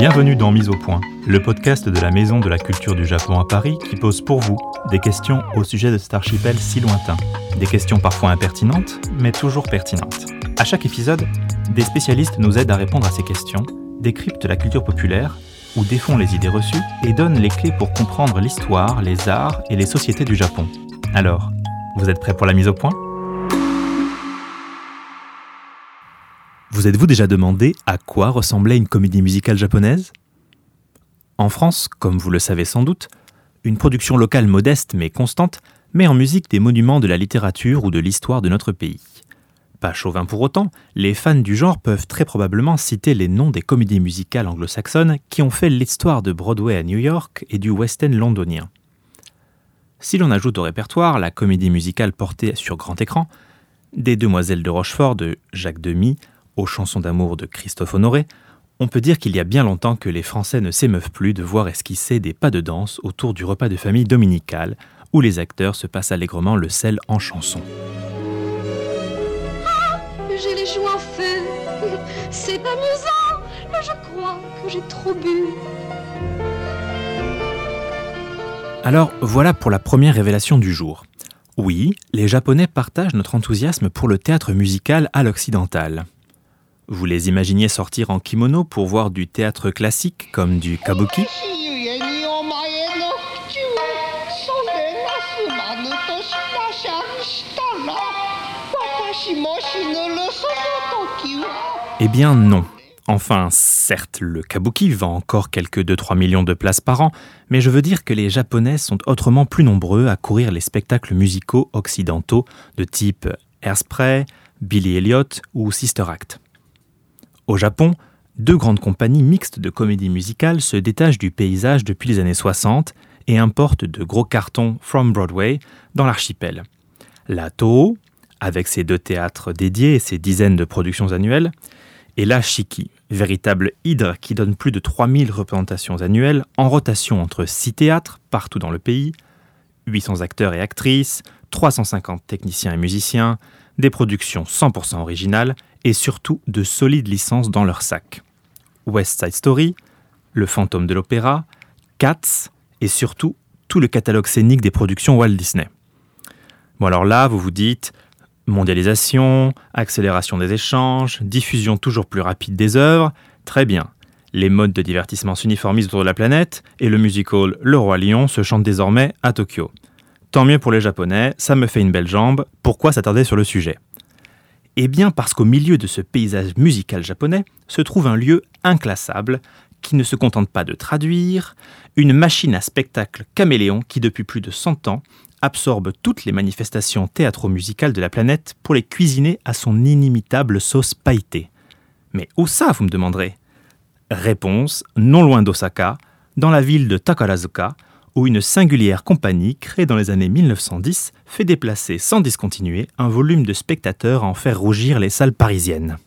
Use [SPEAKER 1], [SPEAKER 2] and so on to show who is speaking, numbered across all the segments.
[SPEAKER 1] Bienvenue dans Mise au point, le podcast de la Maison de la Culture du Japon à Paris qui pose pour vous des questions au sujet de cet archipel si lointain. Des questions parfois impertinentes, mais toujours pertinentes. À chaque épisode, des spécialistes nous aident à répondre à ces questions, décryptent la culture populaire ou défont les idées reçues et donnent les clés pour comprendre l'histoire, les arts et les sociétés du Japon. Alors, vous êtes prêts pour la mise au point? Vous êtes-vous déjà demandé à quoi ressemblait une comédie musicale japonaise? En France, comme vous le savez sans doute, une production locale modeste mais constante met en musique des monuments de la littérature ou de l'histoire de notre pays. Pas chauvin pour autant, les fans du genre peuvent très probablement citer les noms des comédies musicales anglo-saxonnes qui ont fait l'histoire de Broadway à New York et du West End londonien. Si l'on ajoute au répertoire la comédie musicale portée sur grand écran, des Demoiselles de Rochefort de Jacques Demy aux chansons d'amour de Christophe Honoré, on peut dire qu'il y a bien longtemps que les Français ne s'émeuvent plus de voir esquisser des pas de danse autour du repas de famille dominical, où les acteurs se passent allègrement le sel en chanson.
[SPEAKER 2] Ah, j'ai les joues en feu. C'est amusant. Je crois que j'ai trop bu.
[SPEAKER 1] Alors voilà pour la première révélation du jour. Oui, les Japonais partagent notre enthousiasme pour le théâtre musical à l'occidental. Vous les imaginiez sortir en kimono pour voir du théâtre classique comme du kabuki? Eh bien non. Enfin, certes, le kabuki vend encore quelques 2-3 millions de places par an, mais je veux dire que les Japonais sont autrement plus nombreux à courir les spectacles musicaux occidentaux de type Airspray, Billy Elliot ou Sister Act. Au Japon, deux grandes compagnies mixtes de comédie musicale se détachent du paysage depuis les années 60 et importent de gros cartons From Broadway dans l'archipel. La Toho, avec ses deux théâtres dédiés et ses dizaines de productions annuelles, et la Shiki, véritable hydre qui donne plus de 3000 représentations annuelles en rotation entre six théâtres partout dans le pays, 800 acteurs et actrices, 350 techniciens et musiciens, des productions 100% originales et surtout de solides licences dans leur sac. West Side Story, Le Fantôme de l'Opéra, Cats et surtout tout le catalogue scénique des productions Walt Disney. Bon alors là, vous vous dites mondialisation, accélération des échanges, diffusion toujours plus rapide des œuvres, très bien. Les modes de divertissement s'uniformisent autour de la planète et le musical Le Roi Lion se chante désormais à Tokyo. Tant mieux pour les Japonais, ça me fait une belle jambe, pourquoi s'attarder sur le sujet? Eh bien parce qu'au milieu de ce paysage musical japonais se trouve un lieu inclassable qui ne se contente pas de traduire, une machine à spectacle caméléon qui depuis plus de 100 ans absorbe toutes les manifestations théâtro-musicales de la planète pour les cuisiner à son inimitable sauce pailletée. Mais où ça, vous me demanderez? Réponse, non loin d'Osaka, dans la ville de Takarazuka, où une singulière compagnie créée dans les années 1910 fait déplacer sans discontinuer un volume de spectateurs à en faire rougir les salles parisiennes.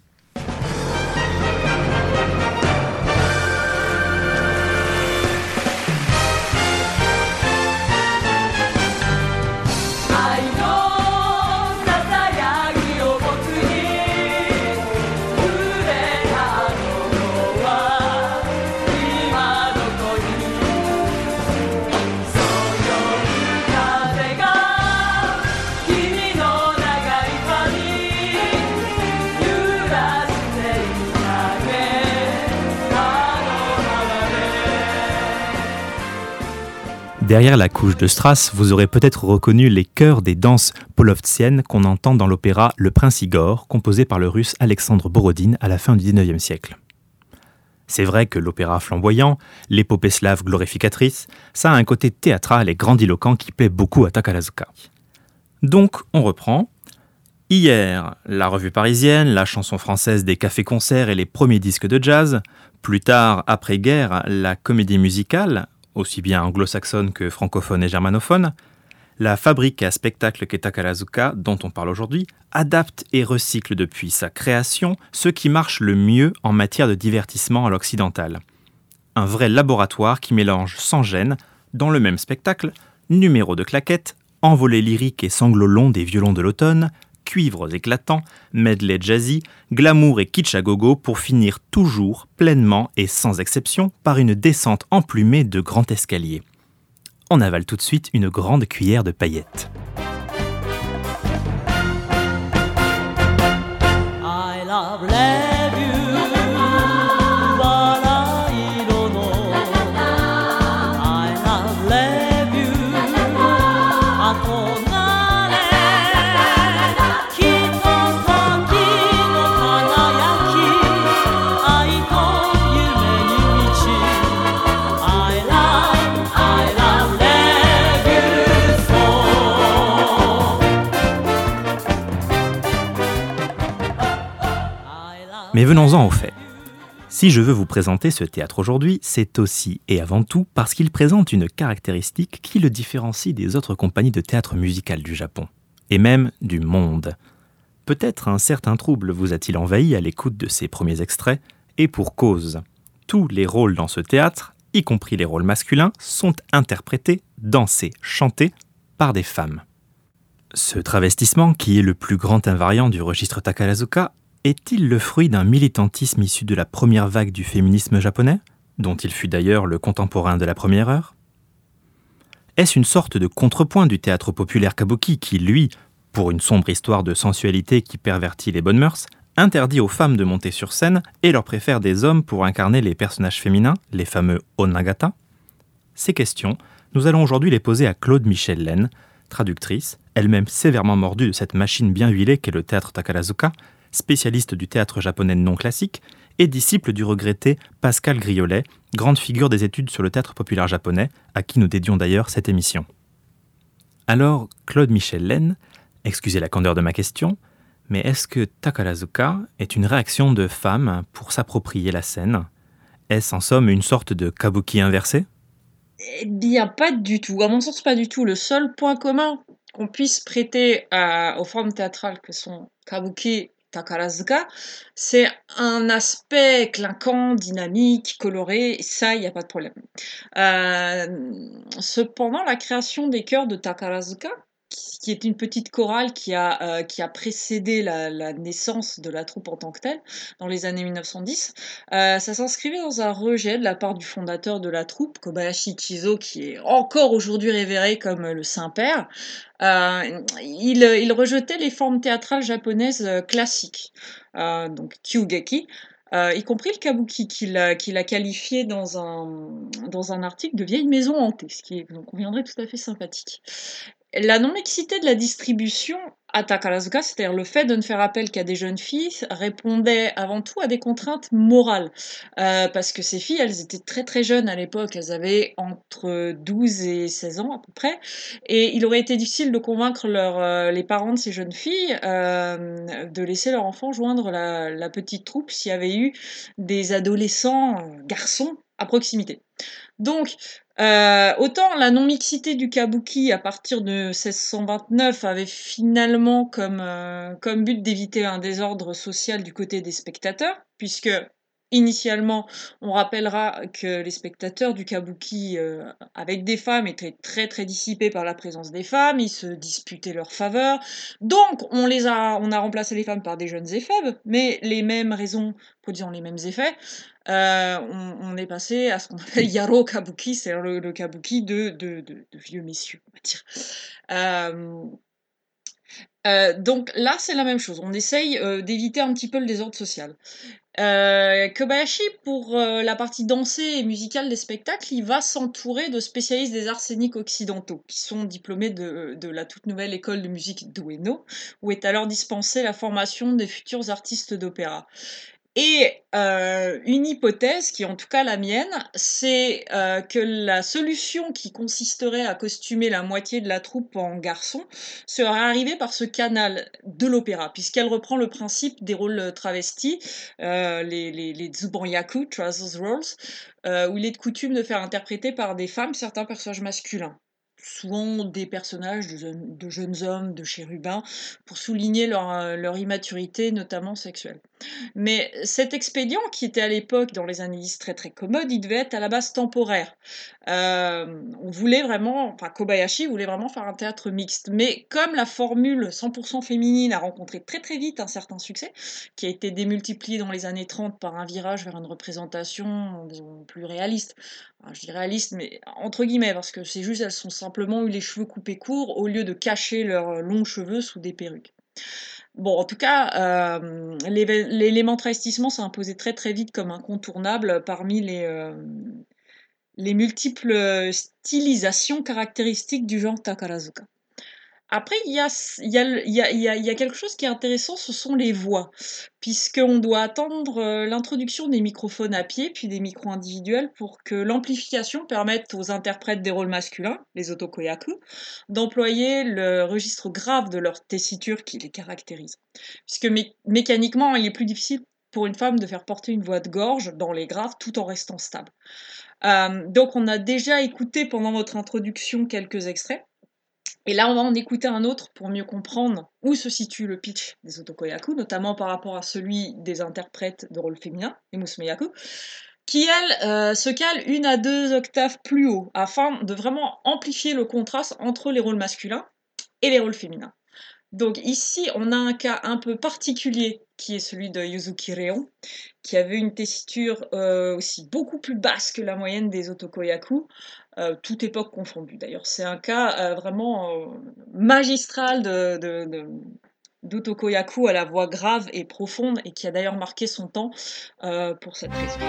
[SPEAKER 1] Derrière la couche de strass, vous aurez peut-être reconnu les chœurs des danses polovtsiennes qu'on entend dans l'opéra Le Prince Igor, composé par le russe Alexandre Borodine à la fin du XIXe siècle. C'est vrai que l'opéra flamboyant, l'épopée slave glorificatrice, ça a un côté théâtral et grandiloquent qui plaît beaucoup à Takarazuka. Donc, on reprend. Hier, la revue parisienne, la chanson française des cafés-concerts et les premiers disques de jazz. Plus tard, après-guerre, la comédie musicale, aussi bien anglo-saxonne que francophone et germanophone, la fabrique à spectacle qu'est Takarazuka, dont on parle aujourd'hui, adapte et recycle depuis sa création ce qui marche le mieux en matière de divertissement à l'occidental. Un vrai laboratoire qui mélange sans gêne, dans le même spectacle, numéros de claquettes, envolées lyriques et sanglots longs des violons de l'automne, cuivres éclatants, medley jazzy, glamour et kitsch à pour finir toujours, pleinement et sans exception, par une descente emplumée de grands escaliers. On avale tout de suite une grande cuillère de paillettes. Mais venons-en au fait. Si je veux vous présenter ce théâtre aujourd'hui, c'est aussi et avant tout parce qu'il présente une caractéristique qui le différencie des autres compagnies de théâtre musical du Japon, et même du monde. Peut-être un certain trouble vous a-t-il envahi à l'écoute de ces premiers extraits, et pour cause. Tous les rôles dans ce théâtre, y compris les rôles masculins, sont interprétés, dansés, chantés par des femmes. Ce travestissement, qui est le plus grand invariant du registre Takarazuka, est-il le fruit d'un militantisme issu de la première vague du féminisme japonais, dont il fut d'ailleurs le contemporain de la première heure? Est-ce une sorte de contrepoint du théâtre populaire kabuki qui, lui, pour une sombre histoire de sensualité qui pervertit les bonnes mœurs, interdit aux femmes de monter sur scène et leur préfère des hommes pour incarner les personnages féminins, les fameux onagata? Ces questions, nous allons aujourd'hui les poser à Claude Michel Laine, traductrice, elle-même sévèrement mordue de cette machine bien huilée qu'est le théâtre Takarazuka, spécialiste du théâtre japonais non classique, et disciple du regretté Pascal Griolet, grande figure des études sur le théâtre populaire japonais, à qui nous dédions d'ailleurs cette émission. Alors, Claude Michel Laine, excusez la candeur de ma question, mais est-ce que Takarazuka est une réaction de femme pour s'approprier la scène? Est-ce en somme une sorte de kabuki inversé?
[SPEAKER 3] Eh bien, pas du tout. À mon sens, pas du tout. Le seul point commun qu'on puisse prêter aux formes théâtrales que sont kabuki Takarazuka, c'est un aspect clinquant, dynamique, coloré, ça, il n'y a pas de problème. Euh, cependant, la création des chœurs de Takarazuka, qui est une petite chorale qui a, euh, qui a précédé la, naissance de la troupe en tant que telle, dans les années 1910. Euh, ça s'inscrivait dans un rejet de la part du fondateur de la troupe, Kobayashi Chizo, qui est encore aujourd'hui révéré comme le Saint-Père. Euh, il, il, rejetait les formes théâtrales japonaises classiques, donc kyugeki, y compris le kabuki, qu'il a, a, qualifié dans un, dans un article de vieille maison hantée, ce qui conviendrait tout à fait sympathique. La non-mixité de la distribution à Takarazuka, c'est-à-dire le fait de ne faire appel qu'à des jeunes filles, répondait avant tout à des contraintes morales. Euh, parce que ces filles, elles étaient très très jeunes à l'époque, elles avaient entre 12 et 16 ans à peu près, et il aurait été difficile de convaincre euh, les parents de ces jeunes filles euh, de laisser leur enfant joindre la, la petite troupe s'il y avait eu des adolescents garçons proximité. Donc, euh, autant la non-mixité du kabuki à partir de 1629 avait finalement comme, euh, comme but d'éviter un désordre social du côté des spectateurs, puisque Initialement, on rappellera que les spectateurs du kabuki euh, avec des femmes étaient très très dissipés par la présence des femmes, ils se disputaient leur faveur. Donc, on les a, on a remplacé les femmes par des jeunes éphèbes, mais les mêmes raisons produisant les mêmes effets. Euh, on, est passé à ce qu'on appelle Yaro Kabuki, c'est le, kabuki de, vieux messieurs, dire. Euh, donc là, c'est la même chose. On essaye d'éviter un petit peu le désordre social. Euh, Kobayashi, pour euh, la partie dansée et musicale des spectacles, il va s'entourer de spécialistes des arts scéniques occidentaux, qui sont diplômés de la toute nouvelle école de musique d'Ueno, où est alors dispensée la formation des futurs artistes d'opéra. Et euh, une hypothèse, qui est en tout cas la mienne, c'est euh, que la solution qui consisterait à costumer la moitié de la troupe en garçon serait arrivée par ce canal de l'opéra, puisqu'elle reprend le principe des rôles travestis, euh, les, les, les Zubanyaku, Trousers Roles, où il est de coutume de faire interpréter par des femmes certains personnages masculins souvent des personnages de jeunes, hommes, de chérubins, pour souligner leur, euh, leur immaturité, notamment sexuelle. Mais cet expédient, qui était à l'époque, dans les années 10, très très commode, il devait être à la base temporaire. Euh, on voulait vraiment, enfin Kobayashi voulait vraiment faire un théâtre mixte. Mais comme la formule 100% féminine a rencontré très très vite un certain succès, qui a été démultiplié dans les années 30 par un virage vers une représentation plus réaliste, je dis réaliste, mais entre guillemets, parce que c'est juste, elles sont simplement eu les cheveux coupés courts au lieu de cacher leurs longs cheveux sous des perruques. Bon, en tout cas, euh, l'élément travestissement s'est imposé très très vite comme incontournable parmi les, euh, les multiples stylisations caractéristiques du genre Takarazuka. Après, il y a, quelque chose qui est intéressant, ce sont les voix, puisqu'on doit attendre euh, l'introduction des microphones à pied, puis des micros individuels, pour que l'amplification permette aux interprètes des rôles masculins, les otokoyaku, d'employer le registre grave de leur tessiture qui les caractérise. Puisque mécaniquement, il est plus difficile pour une femme de faire porter une voix de gorge dans les graves tout en restant stable. Euh, donc on a déjà écouté pendant votre introduction quelques extraits. Et là, on va en écouter un autre pour mieux comprendre où se situe le pitch des otokoyaku, notamment par rapport à celui des interprètes de rôle féminin, les musumeyaku, qui, elle, euh, se cale une à deux octaves plus haut, afin de vraiment amplifier le contraste entre les rôles masculins et les rôles féminins. Donc ici, on a un cas un peu particulier qui est celui de Yuzuki Reon, qui avait une tessiture euh, aussi beaucoup plus basse que la moyenne des otokoyaku, euh, toute époque confondue. D'ailleurs, c'est un cas euh, vraiment magistral d'Otokoyaku à la voix grave et profonde et qui a d'ailleurs marqué son temps pour cette raison.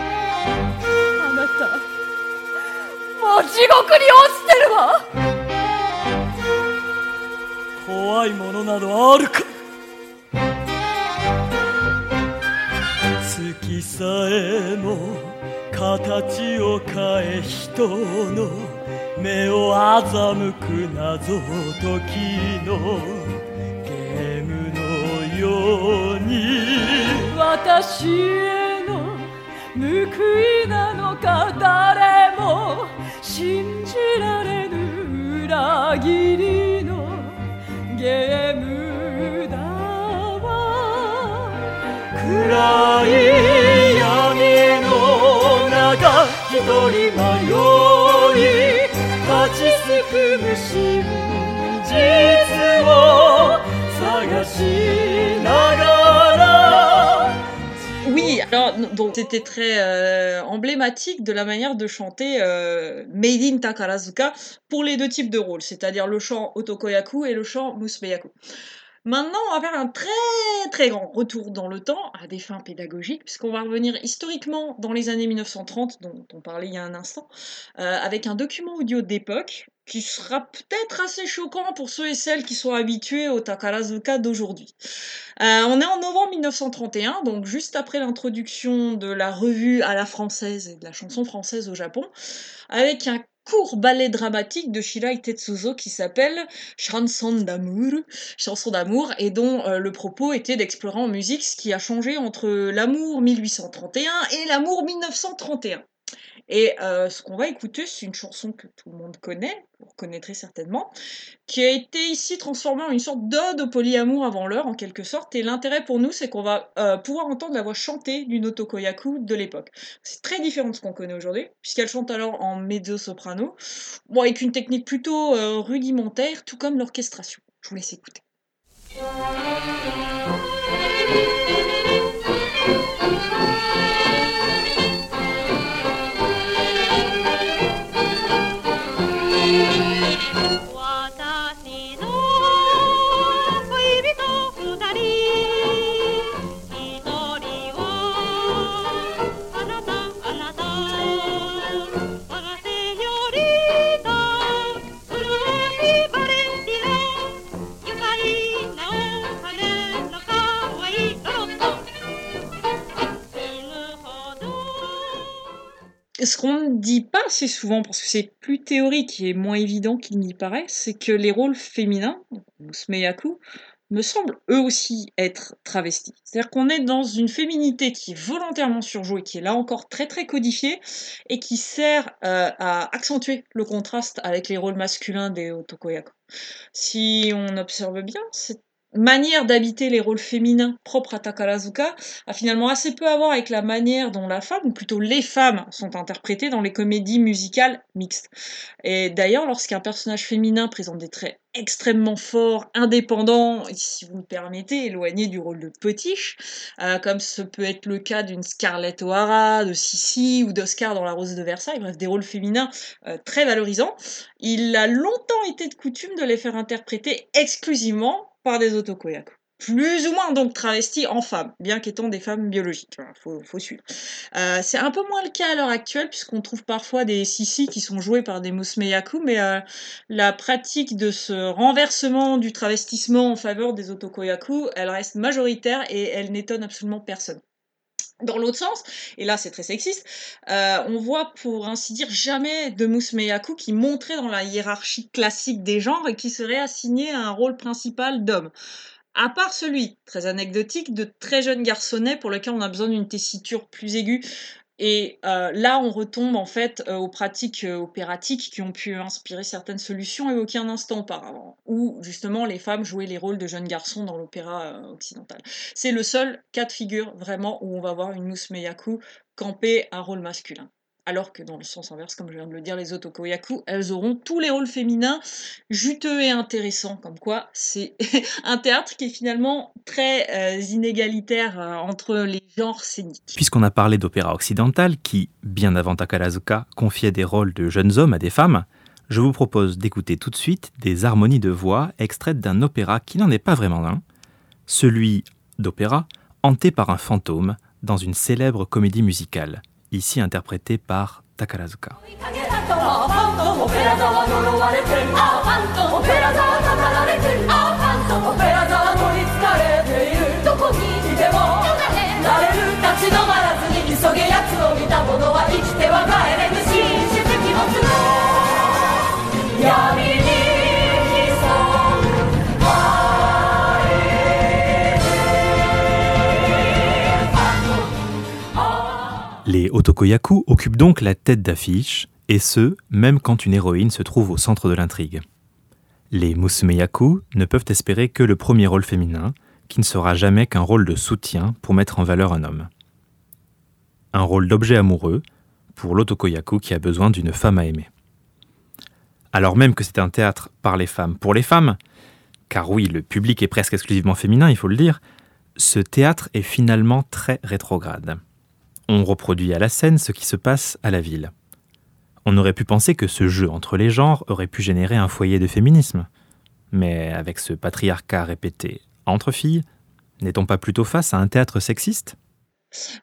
[SPEAKER 3] 怖いものなどあるか。月さえも形を変え人の目を欺く謎解きの。ゲームのように。私への報いなのか。誰も信じられぬ裏切り。暗い闇の中一人迷い立ちすくむ真実を探しながら alors donc c'était très euh, emblématique de la manière de chanter euh, Made in Takarazuka pour les deux types de rôles, c'est-à-dire le chant Otokoyaku et le chant Musumeyaku. Maintenant, on va faire un très très grand retour dans le temps à des fins pédagogiques, puisqu'on va revenir historiquement dans les années 1930, dont on parlait il y a un instant, euh, avec un document audio d'époque qui sera peut-être assez choquant pour ceux et celles qui sont habitués au Takarazuka d'aujourd'hui. Euh, on est en novembre 1931, donc juste après l'introduction de la revue à la française et de la chanson française au Japon, avec un court ballet dramatique de Shirai Tetsuzo qui s'appelle Chanson d'amour, chanson d'amour, et dont euh, le propos était d'explorer en musique ce qui a changé entre l'amour 1831 et l'amour 1931. Et euh, ce qu'on va écouter, c'est une chanson que tout le monde connaît, vous reconnaîtrez certainement, qui a été ici transformée en une sorte d'ode au polyamour avant l'heure, en quelque sorte. Et l'intérêt pour nous, c'est qu'on va euh, pouvoir entendre la voix chantée d'une otokoyaku de l'époque. C'est très différent de ce qu'on connaît aujourd'hui, puisqu'elle chante alors en mezzo-soprano, bon, avec une technique plutôt euh, rudimentaire, tout comme l'orchestration. Je vous laisse écouter. Qu'on ne dit pas assez souvent, parce que c'est plus théorique et moins évident qu'il n'y paraît, c'est que les rôles féminins, Musmeyaku, me semblent eux aussi être travestis. C'est-à-dire qu'on est dans une féminité qui est volontairement surjouée, qui est là encore très très codifiée et qui sert euh, à accentuer le contraste avec les rôles masculins des Otokoyaku. Si on observe bien, c'est manière d'habiter les rôles féminins propres à Takarazuka a finalement assez peu à voir avec la manière dont la femme, ou plutôt les femmes, sont interprétées dans les comédies musicales mixtes. Et d'ailleurs, lorsqu'un personnage féminin présente des traits extrêmement forts, indépendants, si vous me permettez, éloignés du rôle de potiche, euh, comme ce peut être le cas d'une Scarlett O'Hara, de Sissi ou d'Oscar dans La Rose de Versailles, bref, des rôles féminins euh, très valorisants, il a longtemps été de coutume de les faire interpréter exclusivement par des otokoyaku. Plus ou moins donc travestis en femmes, bien qu'étant des femmes biologiques. Il faut, faut, suivre. Euh, c'est un peu moins le cas à l'heure actuelle, puisqu'on trouve parfois des sissi qui sont joués par des musmeyaku, mais euh, la pratique de ce renversement du travestissement en faveur des otokoyaku, elle reste majoritaire et elle n'étonne absolument personne. Dans l'autre sens, et là c'est très sexiste, euh, on voit pour ainsi dire jamais de Musmeyaku qui montrait dans la hiérarchie classique des genres et qui serait assigné à un rôle principal d'homme. À part celui, très anecdotique, de très jeunes garçonnets pour lequel on a besoin d'une tessiture plus aiguë, et euh, là, on retombe en fait euh, aux pratiques euh, opératiques qui ont pu inspirer certaines solutions évoquées un instant auparavant, où justement les femmes jouaient les rôles de jeunes garçons dans l'opéra occidental. C'est le seul cas de figure vraiment où on va voir une Mousse Meyaku camper un rôle masculin alors que dans le sens inverse, comme je viens de le dire, les otokoyaku, elles auront tous les rôles féminins juteux et intéressants, comme quoi c'est un théâtre qui est finalement très euh, inégalitaire euh, entre les genres scéniques.
[SPEAKER 1] Puisqu'on a parlé d'opéra occidental, qui, bien avant Takarazuka, confiait des rôles de jeunes hommes à des femmes, je vous propose d'écouter tout de suite des harmonies de voix extraites d'un opéra qui n'en est pas vraiment un, celui d'opéra hanté par un fantôme dans une célèbre comédie musicale ici interprété par Takarazuka. Les Otokoyaku occupent donc la tête d'affiche, et ce, même quand une héroïne se trouve au centre de l'intrigue. Les Musumeyaku ne peuvent espérer que le premier rôle féminin, qui ne sera jamais qu'un rôle de soutien pour mettre en valeur un homme. Un rôle d'objet amoureux pour l'Otokoyaku qui a besoin d'une femme à aimer. Alors même que c'est un théâtre par les femmes pour les femmes, car oui, le public est presque exclusivement féminin, il faut le dire, ce théâtre est finalement très rétrograde on reproduit à la scène ce qui se passe à la ville. On aurait pu penser que ce jeu entre les genres aurait pu générer un foyer de féminisme. Mais avec ce patriarcat répété entre filles, n'est-on pas plutôt face à un théâtre sexiste?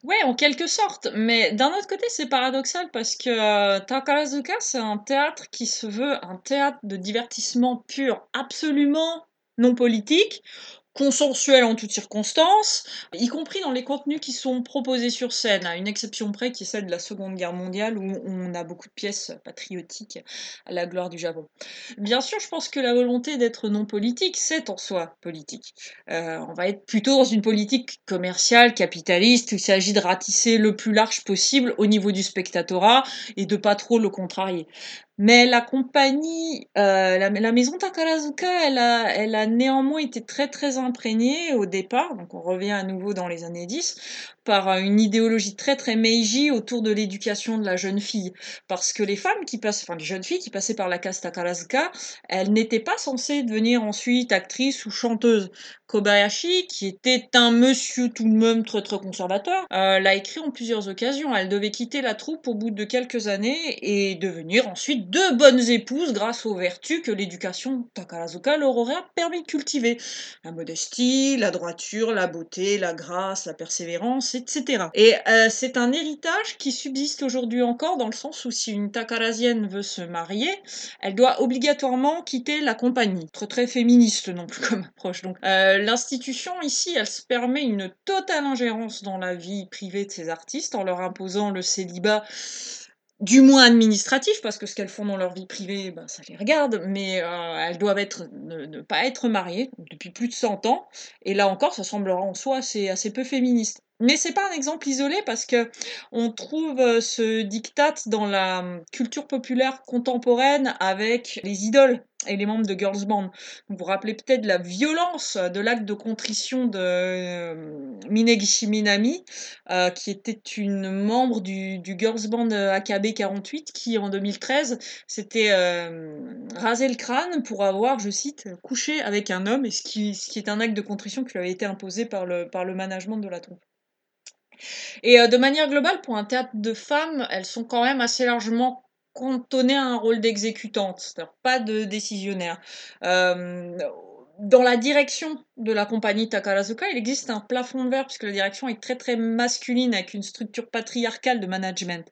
[SPEAKER 3] Ouais, en quelque sorte. Mais d'un autre côté, c'est paradoxal parce que euh, Takarazuka, c'est un théâtre qui se veut un théâtre de divertissement pur, absolument non politique, consensuel en toutes circonstances, y compris dans les contenus qui sont proposés sur scène, à une exception près qui est celle de la Seconde Guerre mondiale où on a beaucoup de pièces patriotiques à la gloire du Japon. Bien sûr, je pense que la volonté d'être non politique, c'est en soi politique. Euh, on va être plutôt dans une politique commerciale, capitaliste, où il s'agit de ratisser le plus large possible au niveau du spectatorat et de pas trop le contrarier. Mais la compagnie, euh, la, maison Takarazuka, elle a, elle a néanmoins été très très imprégnée au départ, donc on revient à nouveau dans les années 10, par une idéologie très très Meiji autour de l'éducation de la jeune fille. Parce que les femmes qui passent, enfin les jeunes filles qui passaient par la case Takarazuka, elles n'étaient pas censées devenir ensuite actrices ou chanteuses. Kobayashi, qui était un monsieur tout de même très très conservateur, euh, l'a écrit en plusieurs occasions. Elle devait quitter la troupe au bout de quelques années et devenir ensuite de bonnes épouses grâce aux vertus que l'éducation Takarazuka leur aurait permis de cultiver. La modestie, la droiture, la beauté, la grâce, la persévérance. Et euh, c'est un héritage qui subsiste aujourd'hui encore dans le sens où si une Takarasienne veut se marier, elle doit obligatoirement quitter la compagnie. Très très féministe non plus comme approche. Donc euh, l'institution ici, elle se permet une totale ingérence dans la vie privée de ses artistes en leur imposant le célibat du moins administratif, parce que ce qu'elles font dans leur vie privée, ben, ça les regarde, mais euh, elles doivent être, ne, pas être mariées depuis plus de 100 ans, et là encore, ça semblera en soi assez peu féministe. Mais c'est pas un exemple isolé parce que on trouve euh, ce diktat dans la hum, culture populaire contemporaine avec les idoles et les membres de girls band. Vous vous rappelez peut-être la violence de l'acte de contrition de euh, Minegishi Minami, euh, qui était une membre du, girls band AKB 48, qui en 2013 s'était rasé le crâne pour avoir, je cite, couché avec un homme, et ce qui, ce qui est un acte de contrition qui lui avait été imposé par le, par le management de la troupe. Et euh, de manière globale, pour un théâtre de femmes, elles sont quand même assez largement cantonnées à un rôle d'exécutante, c'est-à-dire pas de décisionnaire. Euh, dans la direction de la compagnie Takarazuka, il existe un plafond de verre, puisque la direction est très très masculine, avec une structure patriarcale de management.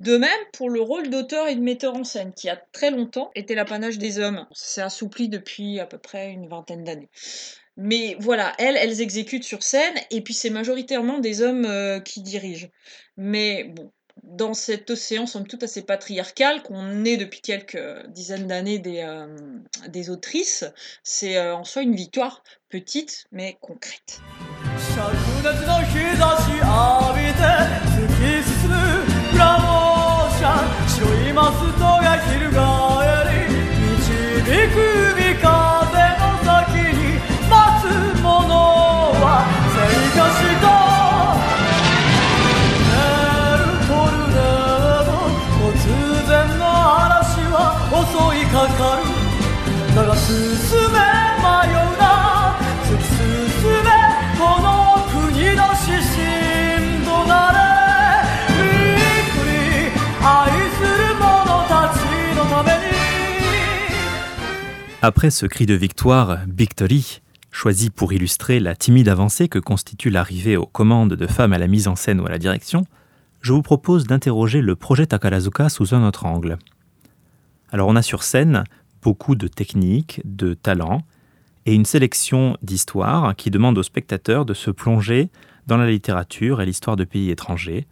[SPEAKER 3] De même pour le rôle d'auteur et de metteur en scène, qui a très longtemps été l'apanage des hommes. C'est assoupli depuis à peu près une vingtaine d'années. Mais voilà, elles, elles exécutent sur scène, et puis c'est majoritairement des hommes euh, qui dirigent. Mais bon, dans cet océan, somme toute assez patriarcal, qu'on est depuis quelques dizaines d'années des, euh, des autrices, c'est euh, en soi une victoire petite mais concrète.
[SPEAKER 1] Après ce cri de victoire, Victory, choisi pour illustrer la timide avancée que constitue l'arrivée aux commandes de femmes à la mise en scène ou à la direction, je vous propose d'interroger le projet Takarazuka sous un autre angle. Alors on a sur scène beaucoup de techniques, de talents, et une sélection d'histoires qui demandent aux spectateurs de se plonger dans la littérature et l'histoire de pays étrangers.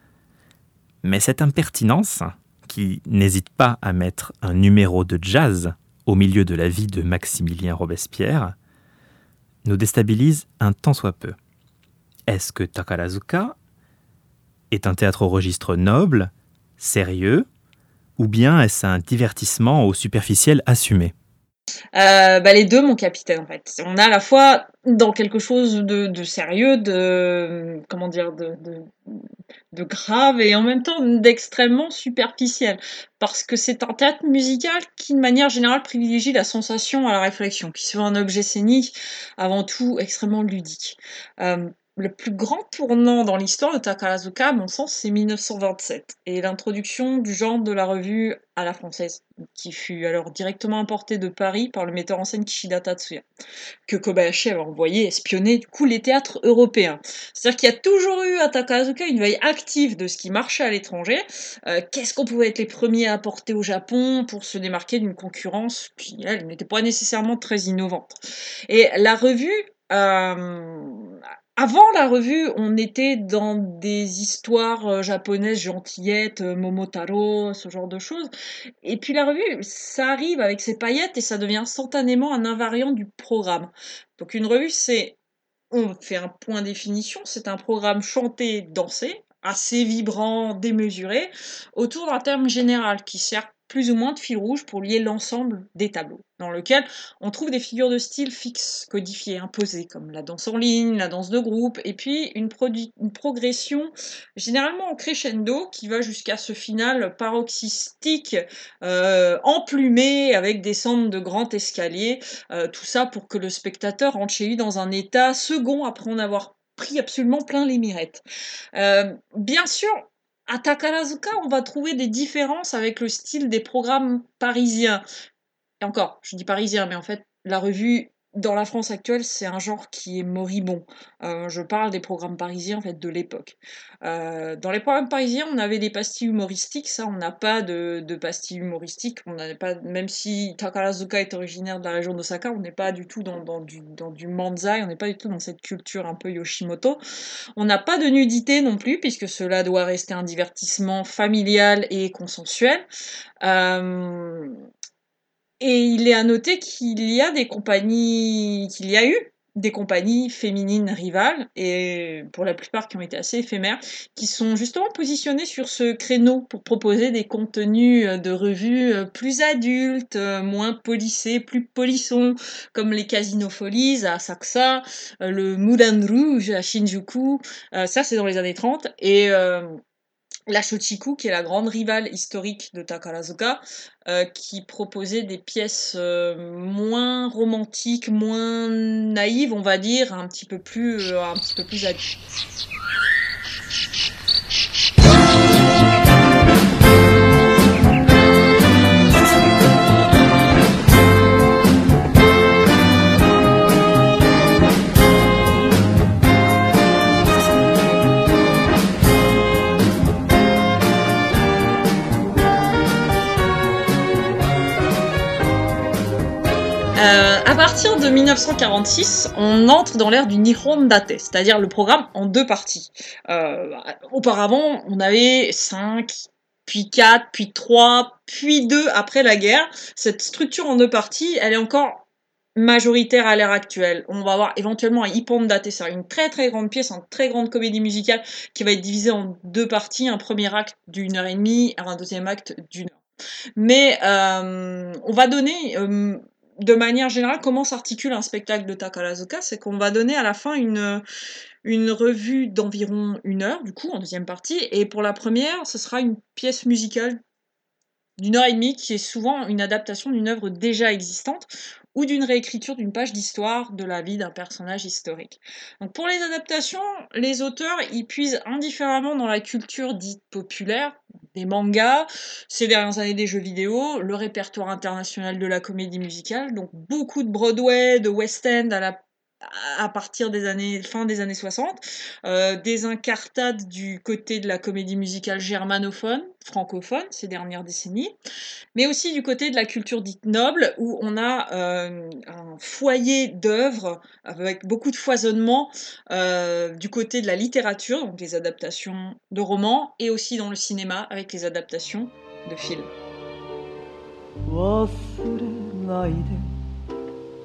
[SPEAKER 1] Mais cette impertinence, qui n'hésite pas à mettre un numéro de jazz au milieu de la vie de Maximilien Robespierre, nous déstabilise un tant soit peu. Est-ce que Takarazuka est un théâtre au registre noble, sérieux, ou bien est-ce un divertissement au superficiel assumé
[SPEAKER 3] euh, bah, les deux, mon capitaine, en fait. On a à la fois dans quelque chose de, sérieux, de comment dire, de, grave et en même temps d'extrêmement superficiel, parce que c'est un théâtre musical qui, de manière générale, privilégie la sensation à la réflexion, qui soit un objet scénique avant tout extrêmement ludique. Euh, le plus grand tournant dans l'histoire de Takarazuka, à mon sens, c'est 1927 et l'introduction du genre de la revue à la française, qui fut alors directement importée de Paris par le metteur en scène Kishida Tatsuya, que Kobayashi avait envoyé espionner du coup les théâtres européens. C'est-à-dire qu'il y a toujours eu à Takarazuka une veille active de ce qui marchait à l'étranger. Euh, qu'est-ce qu'on pouvait être les premiers à apporter au Japon pour se démarquer d'une concurrence qui, n'était pas nécessairement très innovante? Et la revue euh, avant la revue, on était dans des histoires euh, japonaises gentillettes, euh, Momotaro, ce genre de choses. Et puis la revue, ça arrive avec ses paillettes et ça devient instantanément un invariant du programme. Donc une revue, c'est, on fait un point définition, c'est un programme chanté, dansé, assez vibrant, démesuré, autour d'un terme général qui sert plus ou moins de fil rouge pour lier l'ensemble des tableaux, dans lequel on trouve des figures de style fixes, codifiées, imposées, comme la danse en ligne, la danse de groupe, et puis une, progression généralement en crescendo qui va jusqu'à ce final paroxystique, euh, emplumé, avec des centres de grands escaliers, euh, tout ça pour que le spectateur rentre chez lui dans un état second après en avoir pris absolument plein les mirettes. Euh, bien sûr, à Takarazuka, on va trouver des différences avec le style des programmes parisiens. Et encore, je dis parisien, mais en fait, la revue dans la France actuelle, c'est un genre qui est moribond. Euh, je parle des programmes parisiens en fait de l'époque. Euh, dans les programmes parisiens, on avait des pastilles humoristiques. Ça, on n'a pas de, de, pastilles humoristiques. On pas, même si Takarazuka est originaire de la région d'Osaka, on n'est pas du tout dans, dans, du, dans du manzai. On n'est pas du tout dans cette culture un peu Yoshimoto. On n'a pas de nudité non plus, puisque cela doit rester un divertissement familial et consensuel. Euh, et il est à noter qu'il y a des compagnies, qu'il y a eu des compagnies féminines rivales, et pour la plupart qui ont été assez éphémères, qui sont justement positionnées sur ce créneau pour proposer des contenus de revues plus adultes, moins polissés, plus polissons, comme les Casino Folies à Asakusa, le Moulin Rouge à Shinjuku, ça c'est dans les années 30, et la Shochiku, qui est la grande rivale historique de Takarazuka, euh, qui proposait des pièces euh, moins romantiques, moins naïves, on va dire, un petit peu plus, euh, un petit peu plus adultes. À partir de 1946, on entre dans l'ère du Nihon Date, c'est-à-dire le programme en deux parties. Euh, auparavant, on avait cinq, puis quatre, puis trois, puis deux après la guerre. Cette structure en deux parties, elle est encore majoritaire à l'ère actuelle. On va avoir éventuellement un Ippon Date, c'est une très très grande pièce, une très grande comédie musicale qui va être divisée en deux parties, un premier acte d'une heure et demie un deuxième acte d'une heure. Mais euh, on va donner euh, de manière générale, comment s'articule un spectacle de Takarazuka C'est qu'on va donner à la fin une, une revue d'environ une heure, du coup, en deuxième partie. Et pour la première, ce sera une pièce musicale d'une heure et demie qui est souvent une adaptation d'une œuvre déjà existante ou d'une réécriture d'une page d'histoire de la vie d'un personnage historique. Donc pour les adaptations, les auteurs y puisent indifféremment dans la culture dite populaire, des mangas, ces dernières années des jeux vidéo, le répertoire international de la comédie musicale, donc beaucoup de Broadway, de West End à la à partir des années fin des années 60, euh, des incartades du côté de la comédie musicale germanophone, francophone ces dernières décennies, mais aussi du côté de la culture dite noble où on a euh, un foyer d'œuvres avec beaucoup de foisonnement euh, du côté de la littérature, donc les adaptations de romans, et aussi dans le cinéma avec les adaptations de films.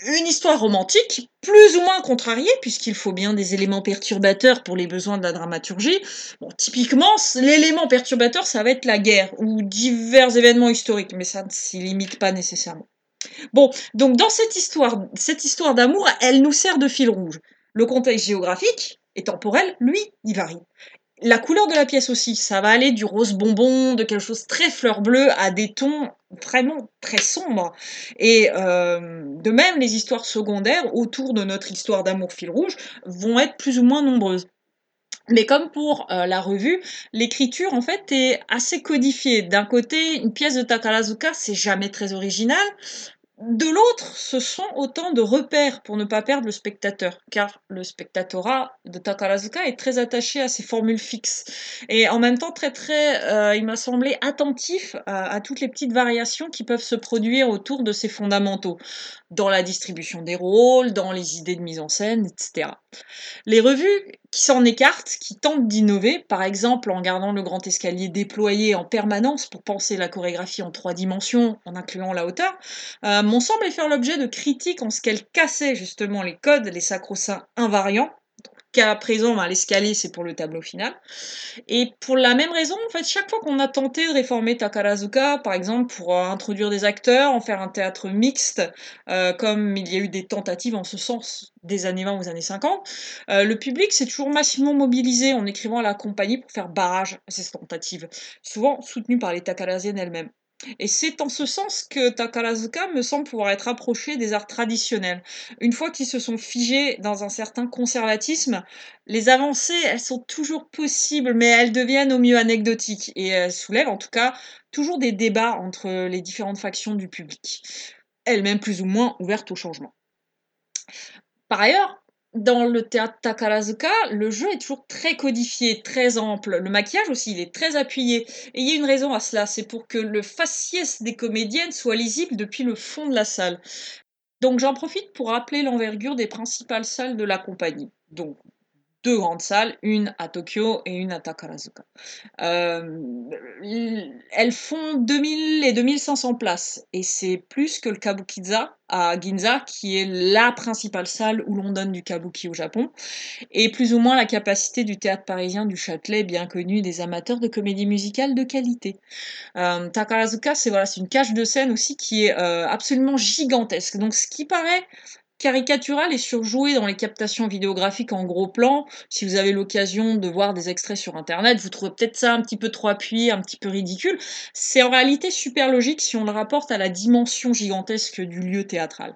[SPEAKER 3] une histoire romantique, plus ou moins contrariée, puisqu'il faut bien des éléments perturbateurs pour les besoins de la dramaturgie. Bon, typiquement, l'élément perturbateur, ça va être la guerre, ou divers événements historiques, mais ça ne s'y limite pas nécessairement. Bon, donc dans cette histoire, cette histoire d'amour, elle nous sert de fil rouge. Le contexte géographique et temporel, lui, il varie. La couleur de la pièce aussi, ça va aller du rose bonbon, de quelque chose très fleur bleue, à des tons vraiment très sombres. Et euh, de même, les histoires secondaires autour de notre histoire d'amour fil rouge vont être plus ou moins nombreuses. Mais comme pour euh, la revue, l'écriture en fait est assez codifiée. D'un côté, une pièce de Takarazuka, c'est jamais très original. De l'autre, ce sont autant de repères pour ne pas perdre le spectateur, car le spectatorat de Takarazuka est très attaché à ses formules fixes et en même temps très très, euh, il m'a semblé attentif à, à, toutes les petites variations qui peuvent se produire autour de ses fondamentaux, dans la distribution des rôles, dans les idées de mise en scène, etc. Les revues qui s'en écartent, qui tentent d'innover, par exemple en gardant le grand escalier déployé en permanence pour penser la chorégraphie en trois dimensions en incluant la hauteur, euh, m'ont semblé faire l'objet de critiques en ce qu'elles cassaient justement les codes, les sacro-saints invariants, jusqu'à présent, ben, l'escalier, c'est pour le tableau final. Et pour la même raison, en fait, chaque fois qu'on a tenté de réformer Takarazuka, par exemple, pour euh, introduire des acteurs, en faire un théâtre mixte, euh, comme il y a eu des tentatives en ce sens des années 20 aux années 50, euh, le public s'est toujours massivement mobilisé en écrivant à la compagnie pour faire barrage à ces tentatives, souvent soutenues par les Takarasiennes elles-mêmes. Et c'est en ce sens que Takarazuka me semble pouvoir être approché des arts traditionnels. Une fois qu'ils se sont figés dans un certain conservatisme, les avancées, elles sont toujours possibles, mais elles deviennent au mieux anecdotiques et elles soulèvent en tout cas toujours des débats entre les différentes factions du public, elles-mêmes plus ou moins ouvertes au changement. Par ailleurs, dans le théâtre Takarazuka, le jeu est toujours très codifié, très ample. Le maquillage aussi, il est très appuyé. Et il y a une raison à cela, c'est pour que le faciès des comédiennes soit lisible depuis le fond de la salle. Donc j'en profite pour rappeler l'envergure des principales salles de la compagnie. Donc deux grandes salles, une à Tokyo et une à Takarazuka. Euh, elles font 2000 et 2500 places et c'est plus que le Kabukiza à Ginza qui est la principale salle où l'on donne du kabuki au Japon et plus ou moins la capacité du théâtre parisien du Châtelet bien connu des amateurs de comédie musicale de qualité. Euh, Takarazuka c'est voilà, une cage de scène aussi qui est euh, absolument gigantesque. Donc ce qui paraît caricatural et surjoué dans les captations vidéographiques en gros plan. Si vous avez l'occasion de voir des extraits sur internet, vous trouvez peut-être ça un petit peu trop appuyé, un petit peu ridicule. C'est en réalité super logique si on le rapporte à la dimension gigantesque du lieu théâtral.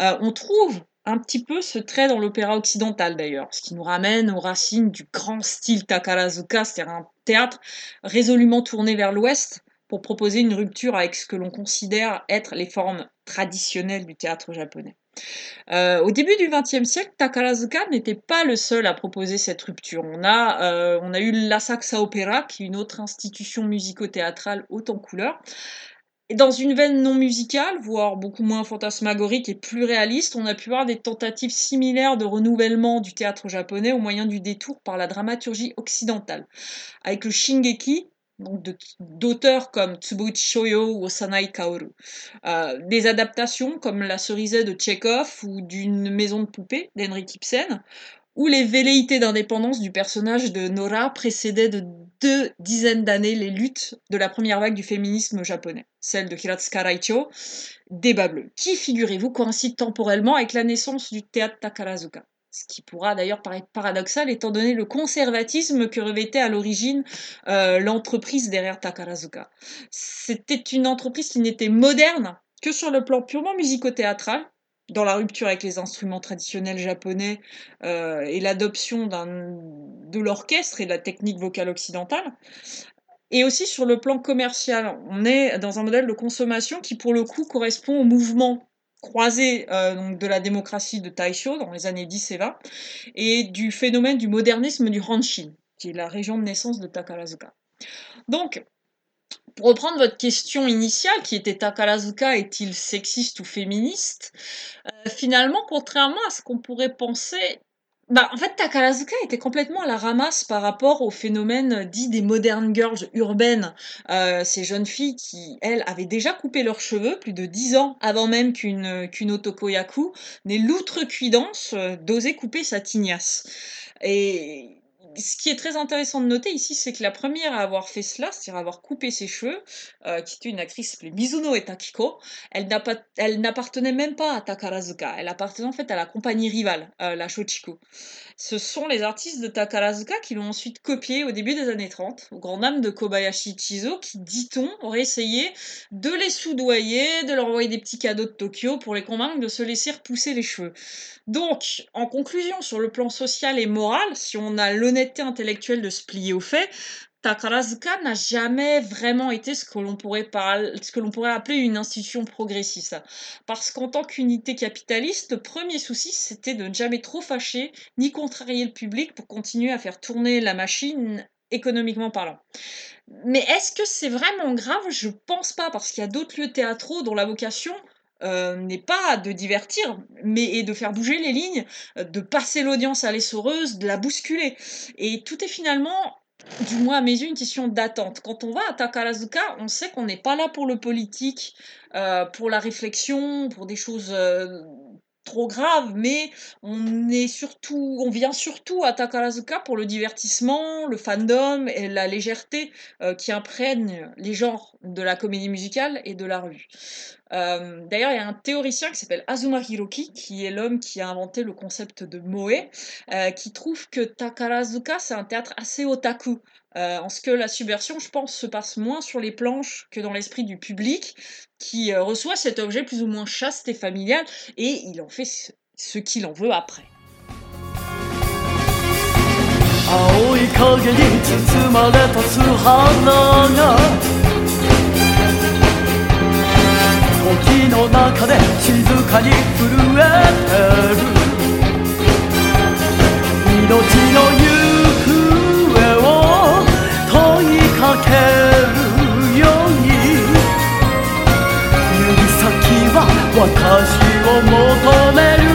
[SPEAKER 3] Euh, on trouve un petit peu ce trait dans l'opéra occidental d'ailleurs, ce qui nous ramène aux racines du grand style Takarazuka, c'est-à-dire un théâtre résolument tourné vers l'ouest pour proposer une rupture avec ce que l'on considère être les formes traditionnelles du théâtre japonais. Euh, au début du XXe siècle, Takarazuka n'était pas le seul à proposer cette rupture. On a, euh, on a eu l'Asakusa Opera, qui est une autre institution musico-théâtrale haute en couleurs. Et dans une veine non musicale, voire beaucoup moins fantasmagorique et plus réaliste, on a pu voir des tentatives similaires de renouvellement du théâtre japonais au moyen du détour par la dramaturgie occidentale. Avec le Shingeki, d'auteurs comme Tsubuichi Shoyo ou Osanai Kaoru. Euh, des adaptations comme La cerisette de Tchekhov ou d'une maison de poupée d'Henrik Ibsen, où les velléités d'indépendance du personnage de Nora précédaient de deux dizaines d'années les luttes de la première vague du féminisme japonais, celle de Hiratsuka Raicho, Débat bleu, qui, figurez-vous, coïncide temporellement avec la naissance du théâtre Takarazuka? Ce qui pourra d'ailleurs paraître paradoxal étant donné le conservatisme que revêtait à l'origine euh, l'entreprise derrière Takarazuka. C'était une entreprise qui n'était moderne que sur le plan purement musico-théâtral, dans la rupture avec les instruments traditionnels japonais euh, et l'adoption de l'orchestre et de la technique vocale occidentale, et aussi sur le plan commercial. On est dans un modèle de consommation qui, pour le coup, correspond au mouvement croisée euh, de la démocratie de Taisho dans les années 10 et 20, et du phénomène du modernisme du Hanshin, qui est la région de naissance de Takarazuka. Donc, pour reprendre votre question initiale, qui était Takarazuka est-il sexiste ou féministe? Euh, Finalement, contrairement à ce qu'on pourrait penser, bah, en fait, Takarazuka était complètement à la ramasse par rapport au phénomène dit des modern girls urbaines. Euh, ces jeunes filles qui, elles, avaient déjà coupé leurs cheveux plus de dix ans avant même qu'une qu'une otokoyaku n'ait l'outrecuidance euh, d'oser couper sa tignasse. Et ce qui est très intéressant de noter ici, c'est que la première à avoir fait cela, c'est-à-dire avoir coupé ses cheveux, euh, qui était une actrice appelée Mizuno Etakiko, elle n'appartenait même pas à Takarazuka, elle appartenait en fait à la compagnie rivale, euh, la Shochiku. Ce sont les artistes de Takarazuka qui l'ont ensuite copié au début des années 30, au grand dam de Kobayashi Chizo, qui, dit-on, aurait essayé de les soudoyer, de leur envoyer des petits cadeaux de Tokyo pour les convaincre de se laisser repousser les cheveux. Donc, en conclusion, sur le plan social et moral, si on a l'honnêteté intellectuelle de se plier aux faits, Takarazuka n'a jamais vraiment été ce que l'on pourrait, appeler une institution progressiste. Parce qu'en tant qu'unité capitaliste, le premier souci, c'était de ne jamais trop fâcher ni contrarier le public pour continuer à faire tourner la machine économiquement parlant. Mais est-ce que c'est vraiment grave? Je pense pas, parce qu'il y a d'autres lieux théâtraux dont la vocation euh, n'est pas de divertir, mais de faire bouger les lignes, de passer l'audience à l'essoreuse, de la bousculer. Et tout est finalement du moins à mes yeux, une question d'attente. Quand on va à Takarazuka, on sait qu'on n'est pas là pour le politique, euh, pour la réflexion, pour des choses euh,
[SPEAKER 1] trop grave, mais on est surtout, on vient surtout à Takarazuka pour le divertissement, le fandom et la légèreté euh, qui imprègne les genres de la comédie musicale et de la rue. Euh, d'ailleurs, il y a un théoricien qui s'appelle Azuma Hiroki, qui est l'homme qui a inventé le concept de Moe, euh, qui trouve que Takarazuka, c'est un théâtre assez otaku. en ce que la subversion, je pense, se passe moins sur les planches que dans l'esprit du public, qui euh, reçoit cet objet plus ou moins chaste et familial, et il en fait ce, ce qu'il en veut après. 青い影に包まれた素花が 時の中で静かに震えてる命の行方を問いかけるように指先は私を求める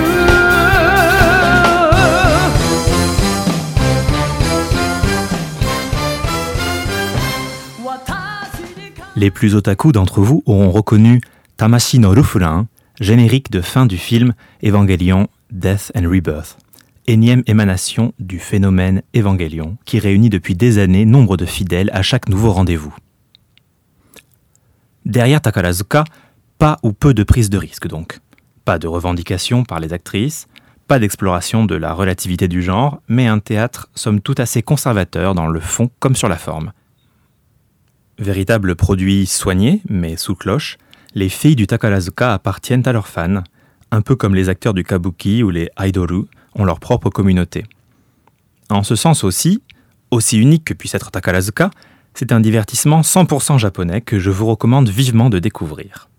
[SPEAKER 1] Les plus otaku d'entre vous auront reconnu Tamashi no générique de fin du film Evangelion Death and Rebirth, énième émanation du phénomène Evangelion qui réunit depuis des années nombre de fidèles à chaque nouveau rendez-vous. Derrière Takarazuka, pas ou peu de prise de risque donc. Pas de revendication par les actrices, pas d'exploration de la relativité du genre, mais un théâtre somme tout assez conservateur dans le fond comme sur la forme. Véritable produit soigné, mais sous cloche, les filles du Takarazuka appartiennent à leurs fans, un peu comme les acteurs du kabuki ou les aidoru ont leur propre communauté. En ce sens aussi, aussi unique que puisse être Takarazuka, c'est un divertissement 100% japonais que je vous recommande vivement de découvrir.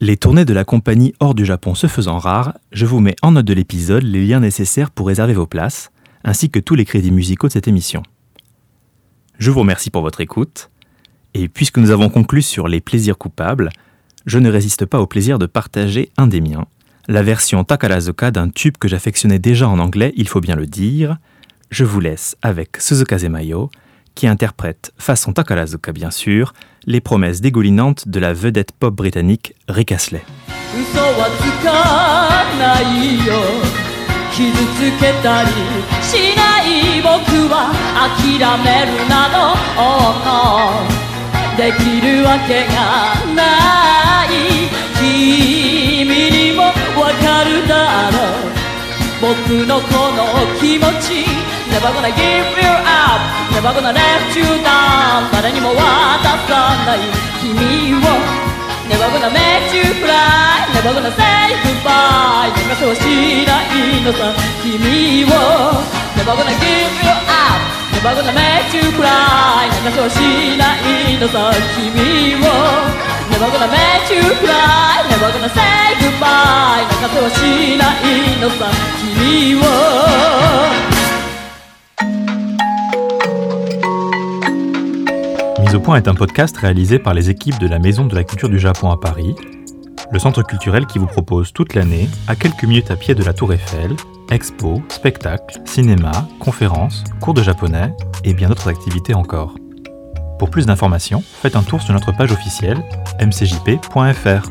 [SPEAKER 1] Les tournées de la compagnie hors du Japon se faisant rares, je vous mets en note de l'épisode les liens nécessaires pour réserver vos places, ainsi que tous les crédits musicaux de cette émission. Je vous remercie pour votre écoute. Et puisque nous avons conclu sur les plaisirs coupables, je ne résiste pas au plaisir de partager un des miens, la version Takarazuka d'un tube que j'affectionnais déjà en anglais, il faut bien le dire. Je vous laisse avec Suzuka Zemayo, qui interprète, façon Takarazuka bien sûr, les promesses dégoulinantes de la vedette pop britannique Rick Astley. できるわけがない君にもわかるだろう僕のこの気持ち Never gonna give you up Never gonna let you down 誰にも渡さない君を Never gonna make you cry Never gonna say goodbye 泣かせはしないのさ君を Never gonna give you up Never gonna make you cry 泣かせはしないのさ君を Never gonna make you cry Never gonna say goodbye 泣かせはしないのさ君を Mise au point est un podcast réalisé par les équipes de la Maison de la Culture du Japon à Paris, le centre culturel qui vous propose toute l'année, à quelques minutes à pied de la Tour Eiffel, expos, spectacles, cinéma, conférences, cours de japonais et bien d'autres activités encore. Pour plus d'informations, faites un tour sur notre page officielle mcjp.fr.